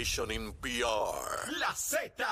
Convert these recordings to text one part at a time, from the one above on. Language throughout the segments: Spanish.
Station in PR. La Z.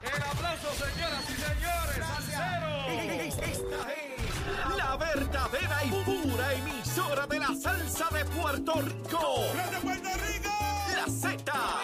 El aplauso, señoras y señores, al cero. Esta es la verdadera y pura emisora de la salsa de Puerto Rico. ¡De Puerto Rico! La Z.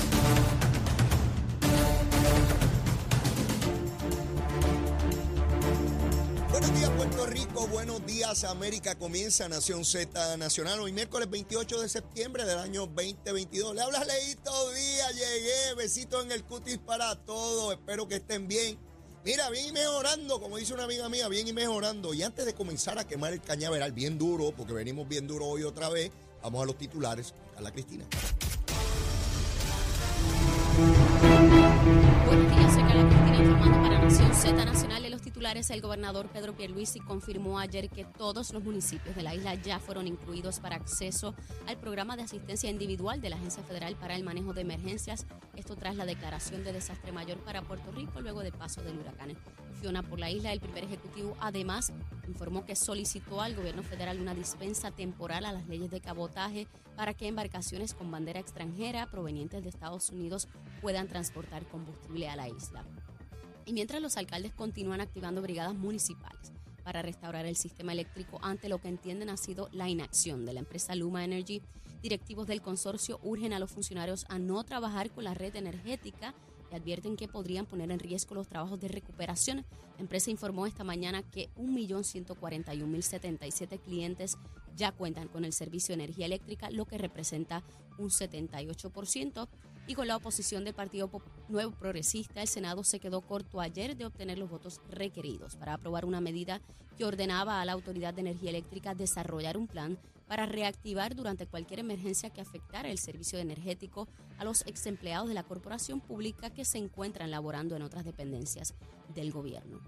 Buenos días Puerto Rico, buenos días América, comienza Nación Z Nacional hoy miércoles 28 de septiembre del año 2022. Le habla Leito Díaz, llegué, besitos en el cutis para todos, espero que estén bien. Mira, bien y mejorando, como dice una amiga mía, bien y mejorando. Y antes de comenzar a quemar el cañaveral bien duro, porque venimos bien duro hoy otra vez, vamos a los titulares. Carla Cristina. Informando para Nación Z Nacional. En los titulares, el gobernador Pedro Pierluisi confirmó ayer que todos los municipios de la isla ya fueron incluidos para acceso al programa de asistencia individual de la Agencia Federal para el Manejo de Emergencias. Esto tras la declaración de desastre mayor para Puerto Rico luego del paso del huracán Fiona por la isla. El primer ejecutivo además informó que solicitó al gobierno federal una dispensa temporal a las leyes de cabotaje para que embarcaciones con bandera extranjera provenientes de Estados Unidos puedan transportar combustible a la isla. Y mientras los alcaldes continúan activando brigadas municipales para restaurar el sistema eléctrico ante lo que entienden ha sido la inacción de la empresa Luma Energy, directivos del consorcio urgen a los funcionarios a no trabajar con la red energética y advierten que podrían poner en riesgo los trabajos de recuperación. La empresa informó esta mañana que 1.141.077 clientes ya cuentan con el servicio de energía eléctrica, lo que representa un 78%. Y con la oposición del Partido Nuevo Progresista, el Senado se quedó corto ayer de obtener los votos requeridos para aprobar una medida que ordenaba a la Autoridad de Energía Eléctrica desarrollar un plan para reactivar durante cualquier emergencia que afectara el servicio energético a los ex empleados de la corporación pública que se encuentran laborando en otras dependencias del gobierno.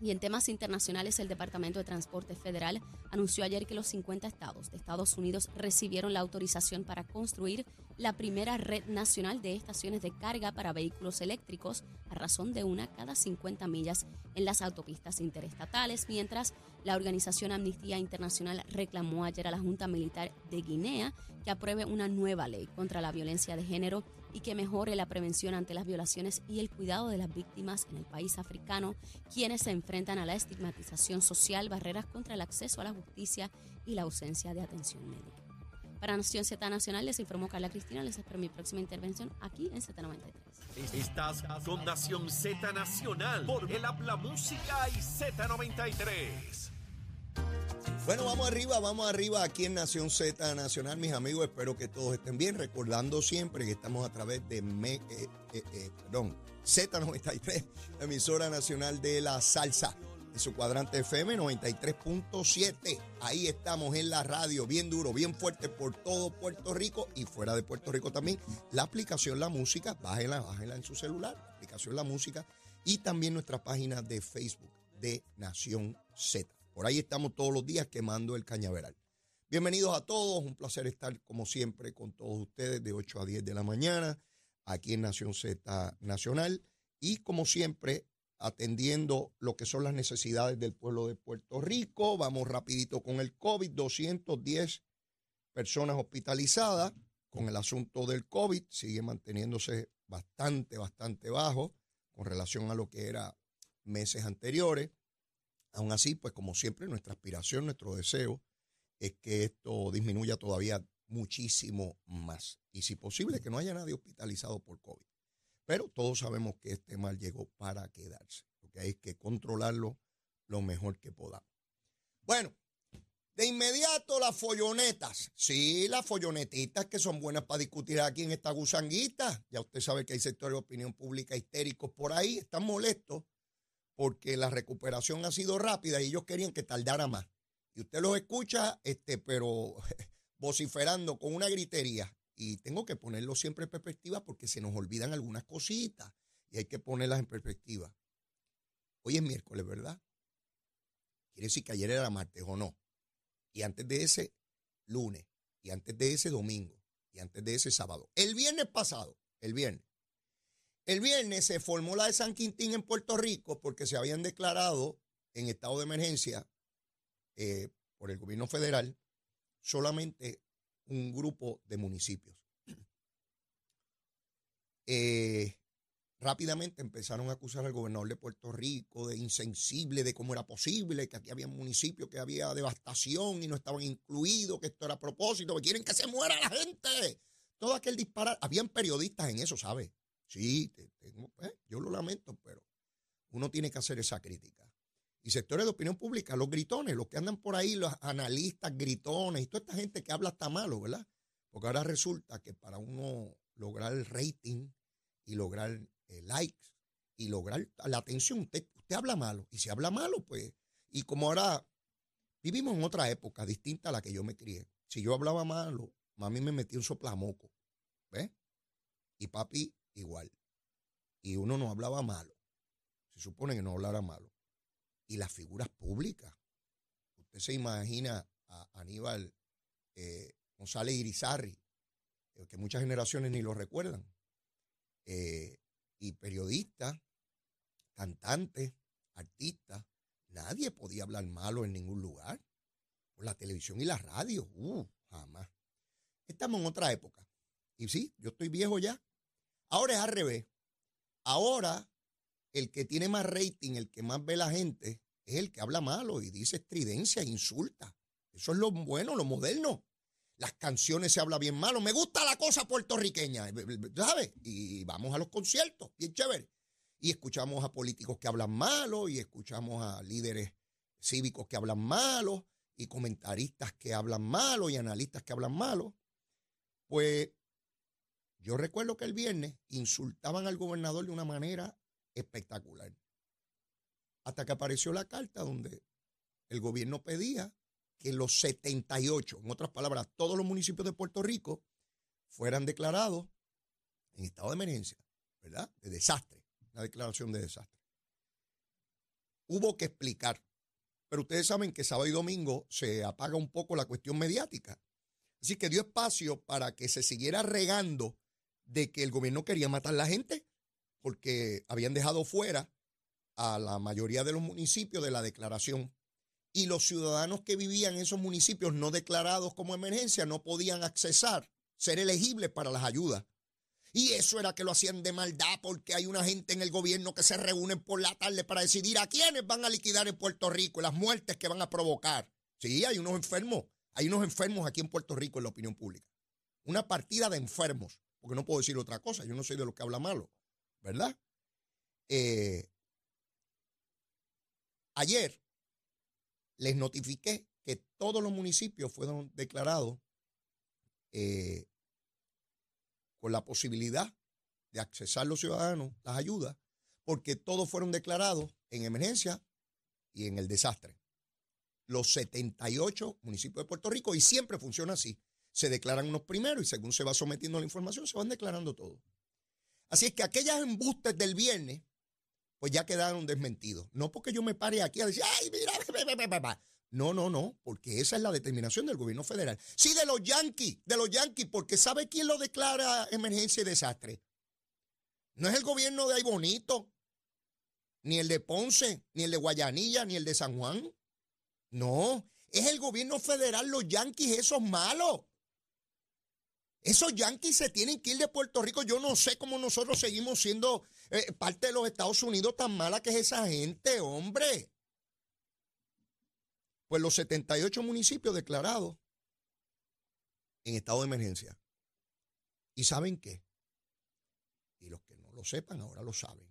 Y en temas internacionales, el Departamento de Transporte Federal anunció ayer que los 50 estados de Estados Unidos recibieron la autorización para construir la primera red nacional de estaciones de carga para vehículos eléctricos a razón de una cada 50 millas en las autopistas interestatales, mientras la organización Amnistía Internacional reclamó ayer a la Junta Militar de Guinea que apruebe una nueva ley contra la violencia de género y que mejore la prevención ante las violaciones y el cuidado de las víctimas en el país africano, quienes se enfrentan a la estigmatización social, barreras contra el acceso a la justicia y la ausencia de atención médica. Para Nación Z Nacional les informó Carla Cristina. Les espero mi próxima intervención aquí en Z93. Estás con Nación Z Nacional por el Habla Música y Z93. Bueno, vamos arriba, vamos arriba aquí en Nación Z Nacional, mis amigos. Espero que todos estén bien. Recordando siempre que estamos a través de me, eh, eh, eh, perdón, Z93, emisora nacional de la salsa, en su cuadrante FM 93.7. Ahí estamos en la radio, bien duro, bien fuerte por todo Puerto Rico y fuera de Puerto Rico también. La aplicación La Música, bájenla, bájenla en su celular, la aplicación La Música y también nuestra página de Facebook de Nación Z. Por ahí estamos todos los días quemando el cañaveral. Bienvenidos a todos, un placer estar como siempre con todos ustedes de 8 a 10 de la mañana aquí en Nación Z Nacional y como siempre atendiendo lo que son las necesidades del pueblo de Puerto Rico. Vamos rapidito con el COVID, 210 personas hospitalizadas con el asunto del COVID, sigue manteniéndose bastante, bastante bajo con relación a lo que era meses anteriores. Aún así, pues como siempre, nuestra aspiración, nuestro deseo es que esto disminuya todavía muchísimo más. Y si posible, que no haya nadie hospitalizado por COVID. Pero todos sabemos que este mal llegó para quedarse. Lo que hay que controlarlo lo mejor que podamos. Bueno, de inmediato las follonetas. Sí, las follonetitas que son buenas para discutir aquí en esta gusanguita. Ya usted sabe que hay sectores de opinión pública histéricos por ahí, están molestos porque la recuperación ha sido rápida y ellos querían que tardara más. Y usted los escucha, este, pero vociferando con una gritería y tengo que ponerlo siempre en perspectiva porque se nos olvidan algunas cositas y hay que ponerlas en perspectiva. Hoy es miércoles, ¿verdad? Quiere decir que ayer era martes o no. Y antes de ese, lunes. Y antes de ese, domingo. Y antes de ese, sábado. El viernes pasado, el viernes. El viernes se formó la de San Quintín en Puerto Rico porque se habían declarado en estado de emergencia eh, por el gobierno federal solamente un grupo de municipios. Eh, rápidamente empezaron a acusar al gobernador de Puerto Rico de insensible, de cómo era posible, que aquí había municipios que había devastación y no estaban incluidos, que esto era a propósito, que quieren que se muera la gente. Todo aquel disparar. Habían periodistas en eso, ¿sabes? Sí, pues, yo lo lamento, pero uno tiene que hacer esa crítica y sectores de opinión pública, los gritones, los que andan por ahí, los analistas gritones y toda esta gente que habla hasta malo, ¿verdad? Porque ahora resulta que para uno lograr el rating y lograr eh, likes y lograr la atención, usted, habla malo. Y si habla malo, pues, y como ahora vivimos en otra época distinta a la que yo me crié. Si yo hablaba malo, mami me metía un soplamoco, ¿ves? Y papi igual. Y uno no hablaba malo. Se supone que no hablara malo y las figuras públicas. Usted se imagina a Aníbal eh, González Irizarri, eh, que muchas generaciones ni lo recuerdan, eh, y periodistas, cantantes, artistas, nadie podía hablar malo en ningún lugar. Por la televisión y la radio, uh, jamás. Estamos en otra época. Y sí, yo estoy viejo ya. Ahora es al revés. Ahora el que tiene más rating, el que más ve la gente, es el que habla malo y dice estridencia, insulta. Eso es lo bueno, lo moderno. Las canciones se habla bien malo. Me gusta la cosa puertorriqueña, ¿sabes? Y vamos a los conciertos, bien chévere. Y escuchamos a políticos que hablan malo y escuchamos a líderes cívicos que hablan malo y comentaristas que hablan malo y analistas que hablan malo. Pues yo recuerdo que el viernes insultaban al gobernador de una manera espectacular. Hasta que apareció la carta donde el gobierno pedía que los 78, en otras palabras, todos los municipios de Puerto Rico fueran declarados en estado de emergencia, ¿verdad? De desastre, una declaración de desastre. Hubo que explicar, pero ustedes saben que sábado y domingo se apaga un poco la cuestión mediática. Así que dio espacio para que se siguiera regando de que el gobierno quería matar a la gente porque habían dejado fuera a la mayoría de los municipios de la declaración y los ciudadanos que vivían en esos municipios no declarados como emergencia no podían accesar, ser elegibles para las ayudas. Y eso era que lo hacían de maldad porque hay una gente en el gobierno que se reúnen por la tarde para decidir a quiénes van a liquidar en Puerto Rico y las muertes que van a provocar. Sí, hay unos enfermos, hay unos enfermos aquí en Puerto Rico en la opinión pública. Una partida de enfermos, porque no puedo decir otra cosa, yo no soy de los que habla malo. ¿Verdad? Eh, ayer les notifiqué que todos los municipios fueron declarados eh, con la posibilidad de accesar los ciudadanos las ayudas, porque todos fueron declarados en emergencia y en el desastre. Los 78 municipios de Puerto Rico, y siempre funciona así. Se declaran unos primeros y según se va sometiendo la información, se van declarando todos. Así es que aquellas embustes del viernes, pues ya quedaron desmentidos. No porque yo me pare aquí a decir, ay, mira, no, no, no, porque esa es la determinación del gobierno federal. Sí, de los yanquis, de los yanquis, porque ¿sabe quién lo declara emergencia y desastre? No es el gobierno de Ay Bonito, ni el de Ponce, ni el de Guayanilla, ni el de San Juan. No, es el gobierno federal, los yanquis, esos malos. Esos yanquis se tienen que ir de Puerto Rico. Yo no sé cómo nosotros seguimos siendo eh, parte de los Estados Unidos tan mala que es esa gente, hombre. Pues los 78 municipios declarados en estado de emergencia. ¿Y saben qué? Y los que no lo sepan ahora lo saben.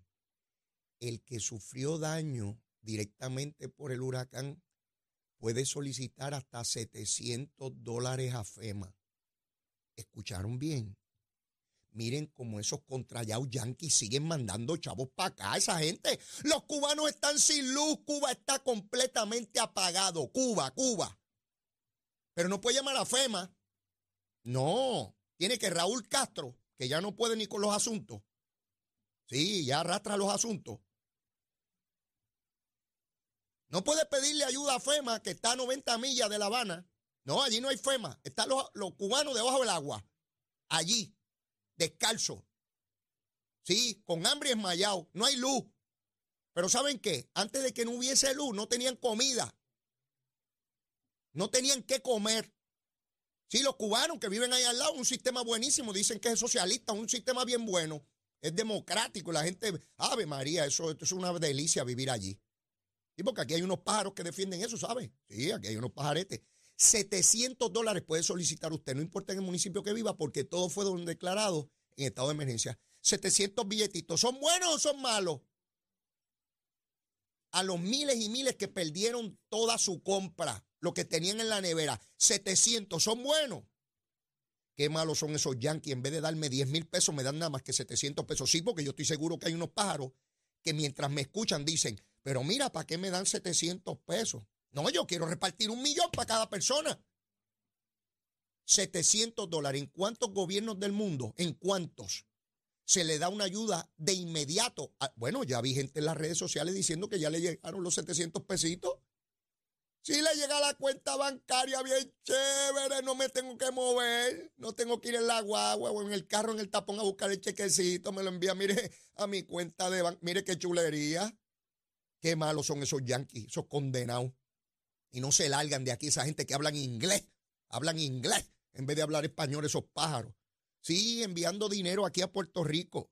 El que sufrió daño directamente por el huracán puede solicitar hasta 700 dólares a FEMA ¿Escucharon bien? Miren cómo esos contrallados yanquis siguen mandando chavos para acá. Esa gente, los cubanos están sin luz. Cuba está completamente apagado. Cuba, Cuba. Pero no puede llamar a FEMA. No, tiene que Raúl Castro, que ya no puede ni con los asuntos, sí, ya arrastra los asuntos, no puede pedirle ayuda a FEMA, que está a 90 millas de La Habana. No, allí no hay FEMA. Están los, los cubanos debajo del agua. Allí, descalzo. Sí, con hambre esmayado. No hay luz. Pero ¿saben qué? Antes de que no hubiese luz, no tenían comida. No tenían qué comer. Sí, los cubanos que viven ahí al lado, un sistema buenísimo, dicen que es socialista, un sistema bien bueno, es democrático, la gente, Ave María, eso, es una delicia vivir allí. Y porque aquí hay unos pájaros que defienden eso, ¿sabe? Sí, aquí hay unos pajaretes. 700 dólares puede solicitar usted, no importa en el municipio que viva, porque todo fue declarado en estado de emergencia. 700 billetitos, ¿son buenos o son malos? A los miles y miles que perdieron toda su compra, lo que tenían en la nevera, 700, ¿son buenos? Qué malos son esos yankees. En vez de darme 10 mil pesos, me dan nada más que 700 pesos. Sí, porque yo estoy seguro que hay unos pájaros que mientras me escuchan dicen, pero mira, ¿para qué me dan 700 pesos? No, yo quiero repartir un millón para cada persona. 700 dólares. ¿En cuántos gobiernos del mundo? ¿En cuántos? Se le da una ayuda de inmediato. Ah, bueno, ya vi gente en las redes sociales diciendo que ya le llegaron los 700 pesitos. Si le llega la cuenta bancaria bien chévere, no me tengo que mover, no tengo que ir en la guagua o en el carro, en el tapón a buscar el chequecito, me lo envía, mire, a mi cuenta de banco, mire qué chulería. Qué malos son esos yanquis, esos condenados. Y no se largan de aquí esa gente que hablan inglés, hablan inglés en vez de hablar español, esos pájaros. Sí, enviando dinero aquí a Puerto Rico.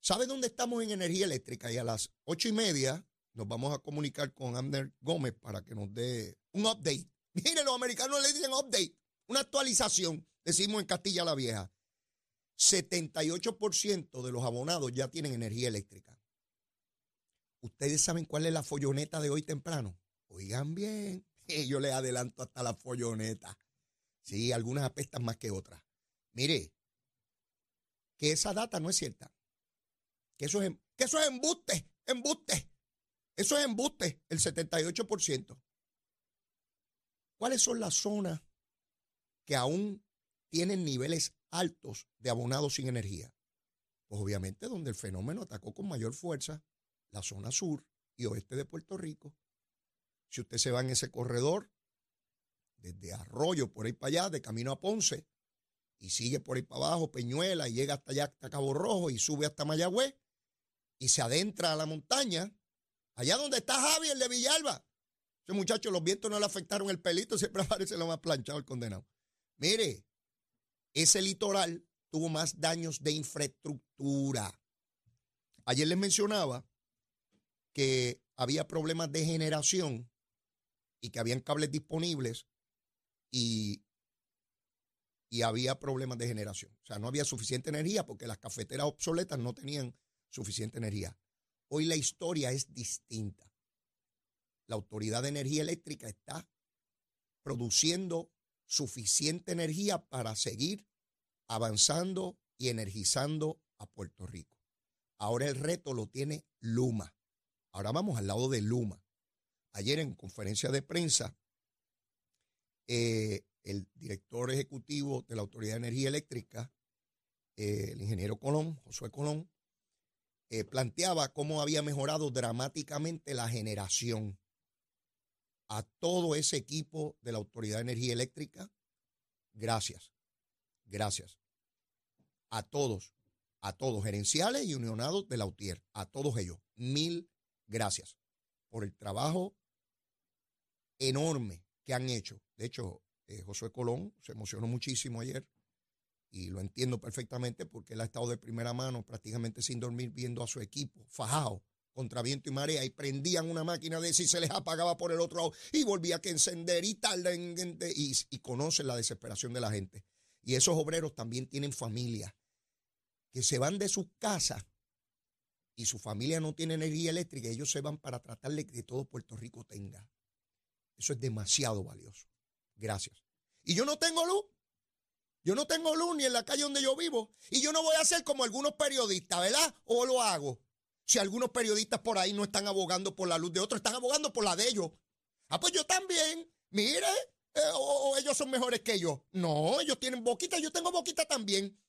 ¿Sabe dónde estamos en energía eléctrica? Y a las ocho y media nos vamos a comunicar con Ander Gómez para que nos dé un update. Miren, los americanos le dicen update, una actualización, decimos en Castilla la Vieja. 78% de los abonados ya tienen energía eléctrica. ¿Ustedes saben cuál es la folloneta de hoy temprano? Oigan bien, yo les adelanto hasta la folloneta. Sí, algunas apestan más que otras. Mire, que esa data no es cierta. Que eso es, em, que eso es embuste, embuste. Eso es embuste, el 78%. ¿Cuáles son las zonas que aún tienen niveles altos de abonados sin energía? Pues obviamente donde el fenómeno atacó con mayor fuerza la zona sur y oeste de Puerto Rico. Si usted se va en ese corredor, desde Arroyo por ahí para allá, de camino a Ponce, y sigue por ahí para abajo, Peñuela, y llega hasta allá, hasta Cabo Rojo, y sube hasta Mayagüez, y se adentra a la montaña, allá donde está Javi, el de Villalba. Ese muchacho, los vientos no le afectaron el pelito, siempre aparece lo más planchado el condenado. Mire, ese litoral tuvo más daños de infraestructura. Ayer les mencionaba que había problemas de generación y que habían cables disponibles y, y había problemas de generación. O sea, no había suficiente energía porque las cafeteras obsoletas no tenían suficiente energía. Hoy la historia es distinta. La Autoridad de Energía Eléctrica está produciendo suficiente energía para seguir avanzando y energizando a Puerto Rico. Ahora el reto lo tiene Luma. Ahora vamos al lado de Luma. Ayer en conferencia de prensa, eh, el director ejecutivo de la Autoridad de Energía Eléctrica, eh, el ingeniero Colón, Josué Colón, eh, planteaba cómo había mejorado dramáticamente la generación a todo ese equipo de la Autoridad de Energía Eléctrica. Gracias, gracias. A todos, a todos, gerenciales y unionados de la UTIER, a todos ellos. Mil gracias por el trabajo enorme que han hecho. De hecho, eh, Josué Colón se emocionó muchísimo ayer y lo entiendo perfectamente porque él ha estado de primera mano prácticamente sin dormir viendo a su equipo fajado contra viento y marea y prendían una máquina de si se les apagaba por el otro lado y volvía a encender y tal y, y conocen la desesperación de la gente. Y esos obreros también tienen familia que se van de sus casas y su familia no tiene energía eléctrica, ellos se van para tratar de que todo Puerto Rico tenga. Eso es demasiado valioso. Gracias. Y yo no tengo luz. Yo no tengo luz ni en la calle donde yo vivo. Y yo no voy a ser como algunos periodistas, ¿verdad? O lo hago. Si algunos periodistas por ahí no están abogando por la luz de otros, están abogando por la de ellos. Ah, pues yo también. Mire, Eh, o, ellos son mejores que yo. No, ellos tienen boquita, yo tengo boquita también.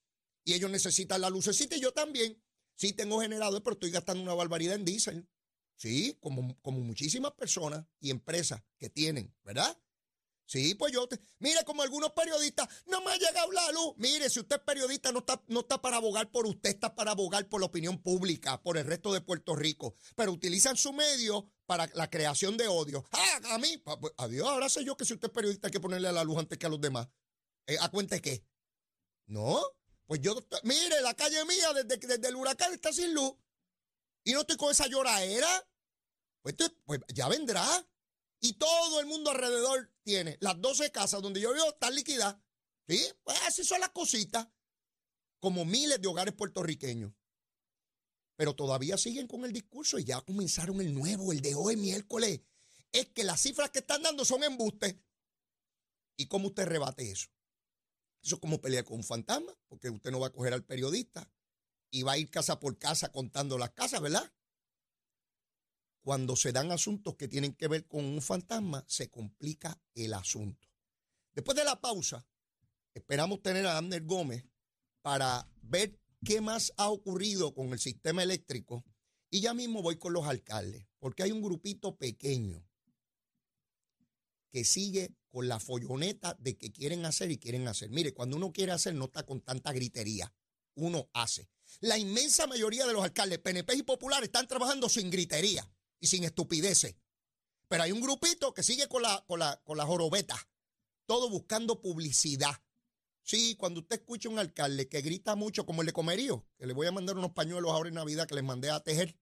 Y ellos necesitan la lucecita y yo también. Sí, tengo generador, pero estoy gastando una barbaridad en diésel. Sí, como, como muchísimas personas y empresas que tienen, ¿verdad? Sí, pues yo, te- mire, como algunos periodistas, no me ha llegado la luz. Mire, si usted es periodista, no está, no está para abogar por usted, está para abogar por la opinión pública, por el resto de Puerto Rico. Pero utilizan su medio para la creación de odio. Ah, a mí, pues, adiós, ahora sé yo que si usted es periodista hay que ponerle a la luz antes que a los demás. Eh, ¿A cuenta qué? No, pues yo, mire, la calle mía desde, desde el huracán está sin luz. Y no estoy con esa lloradera. Pues, tú- pues ya vendrá. Y todo el mundo alrededor tiene. Las 12 casas donde yo vivo están liquidadas. ¿Sí? Pues así son las cositas. Como miles de hogares puertorriqueños. Pero todavía siguen con el discurso y ya comenzaron el nuevo, el de hoy, miércoles. Es que las cifras que están dando son embustes. ¿Y cómo usted rebate eso? Eso es como pelear con un fantasma, porque usted no va a coger al periodista y va a ir casa por casa contando las casas, ¿verdad? Cuando se dan asuntos que tienen que ver con un fantasma, se complica el asunto. Después de la pausa, esperamos tener a Amner Gómez para ver qué más ha ocurrido con el sistema eléctrico. Y ya mismo voy con los alcaldes, porque hay un grupito pequeño que sigue con la folloneta de que quieren hacer y quieren hacer. Mire, cuando uno quiere hacer no está con tanta gritería, uno hace. La inmensa mayoría de los alcaldes, PNP y populares, están trabajando sin gritería y sin estupideces. Pero hay un grupito que sigue con la, con la, con jorobeta, todo buscando publicidad. Sí, cuando usted escucha un alcalde que grita mucho como el de Comerío, que le voy a mandar unos pañuelos ahora en Navidad que les mandé a tejer.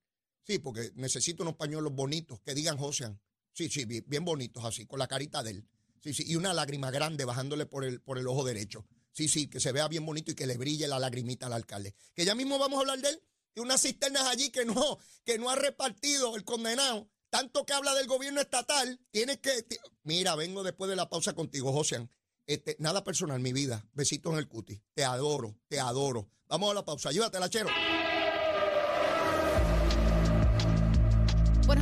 Sí, porque necesito unos pañuelos bonitos que digan Josean. Sí, sí, bien, bien bonitos así, con la carita de él. Sí, sí, y una lágrima grande bajándole por el, por el ojo derecho. Sí, sí, que se vea bien bonito y que le brille la lagrimita al alcalde. Que ya mismo vamos a hablar de él, de unas cisternas allí que no, que no ha repartido el condenado. Tanto que habla del gobierno estatal, tienes que. Mira, vengo después de la pausa contigo, Josean. Este, nada personal, mi vida. Besitos en el cuti. Te adoro, te adoro. Vamos a la pausa. Llévatela, chero.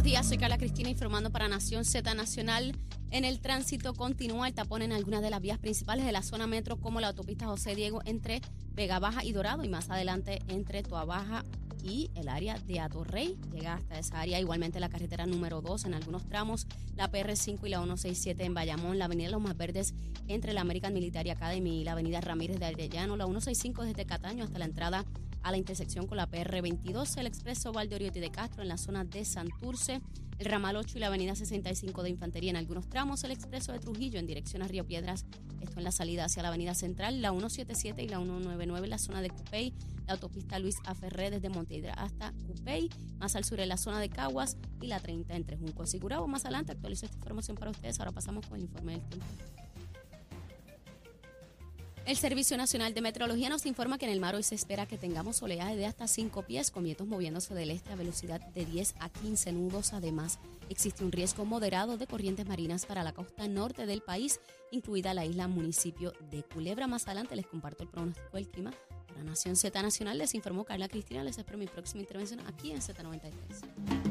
Buenos días, soy Carla Cristina informando para Nación Z Nacional. En el tránsito continúa el tapón en algunas de las vías principales de la zona metro, como la autopista José Diego entre Vega Baja y Dorado, y más adelante entre Toa Baja y el área de Atorrey. Llega hasta esa área. Igualmente la carretera número 2 en algunos tramos, la PR5 y la 167 en Bayamón, la avenida Los Más Verdes entre la American Military Academy y la avenida Ramírez de Arellano, la 165 desde Cataño hasta la entrada a la intersección con la PR22, el expreso Valdoriotti de Castro en la zona de Santurce, el ramal 8 y la avenida 65 de Infantería en algunos tramos, el expreso de Trujillo en dirección a Río Piedras, esto en la salida hacia la avenida Central, la 177 y la 199 en la zona de Cupey, la autopista Luis Aferré desde Monteidra hasta Cupey, más al sur en la zona de Caguas y la 30 entre Juncos y Gurabo. Más adelante actualizo esta información para ustedes, ahora pasamos con el informe del tiempo. El Servicio Nacional de Meteorología nos informa que en el mar hoy se espera que tengamos oleaje de hasta 5 pies, con vientos moviéndose del este a velocidad de 10 a 15 nudos. Además, existe un riesgo moderado de corrientes marinas para la costa norte del país, incluida la isla municipio de Culebra. Más adelante les comparto el pronóstico del clima. Para Nación Z Nacional les informó Carla Cristina. Les espero mi próxima intervención aquí en Z93.